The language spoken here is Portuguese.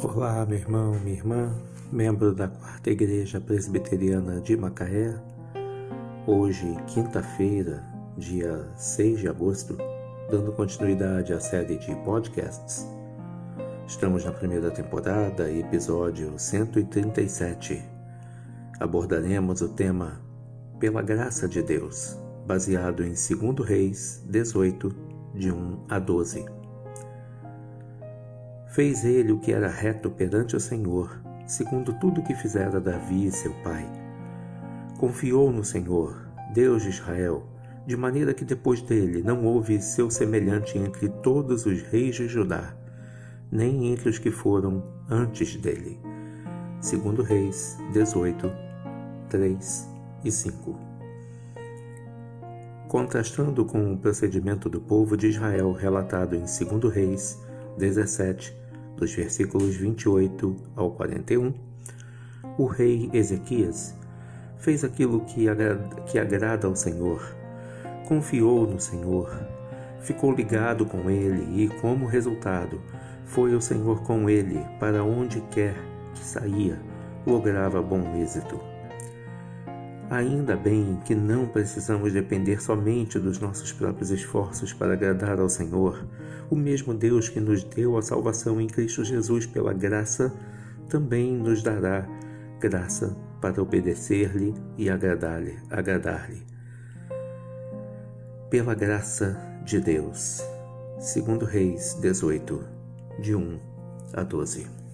Olá, meu irmão, minha irmã, membro da Quarta Igreja Presbiteriana de Macaé. Hoje, quinta-feira, dia 6 de agosto, dando continuidade à série de podcasts. Estamos na primeira temporada, episódio 137. Abordaremos o tema Pela Graça de Deus, baseado em 2 Reis 18, de 1 a 12. Fez ele o que era reto perante o Senhor, segundo tudo o que fizera Davi e seu pai. Confiou no Senhor, Deus de Israel, de maneira que depois dele não houve seu semelhante entre todos os reis de Judá, nem entre os que foram antes dele. Segundo Reis 18, 3 e 5. Contrastando com o procedimento do povo de Israel relatado em 2 Reis 17, dos versículos 28 ao 41, o rei Ezequias fez aquilo que agrada, que agrada ao Senhor, confiou no Senhor, ficou ligado com ele e, como resultado, foi o Senhor com ele para onde quer que saía, lograva bom êxito. Ainda bem que não precisamos depender somente dos nossos próprios esforços para agradar ao Senhor. O mesmo Deus que nos deu a salvação em Cristo Jesus pela graça, também nos dará graça para obedecer-lhe e agradar-lhe. Agradar pela graça de Deus. Segundo Reis 18, de 1 a 12.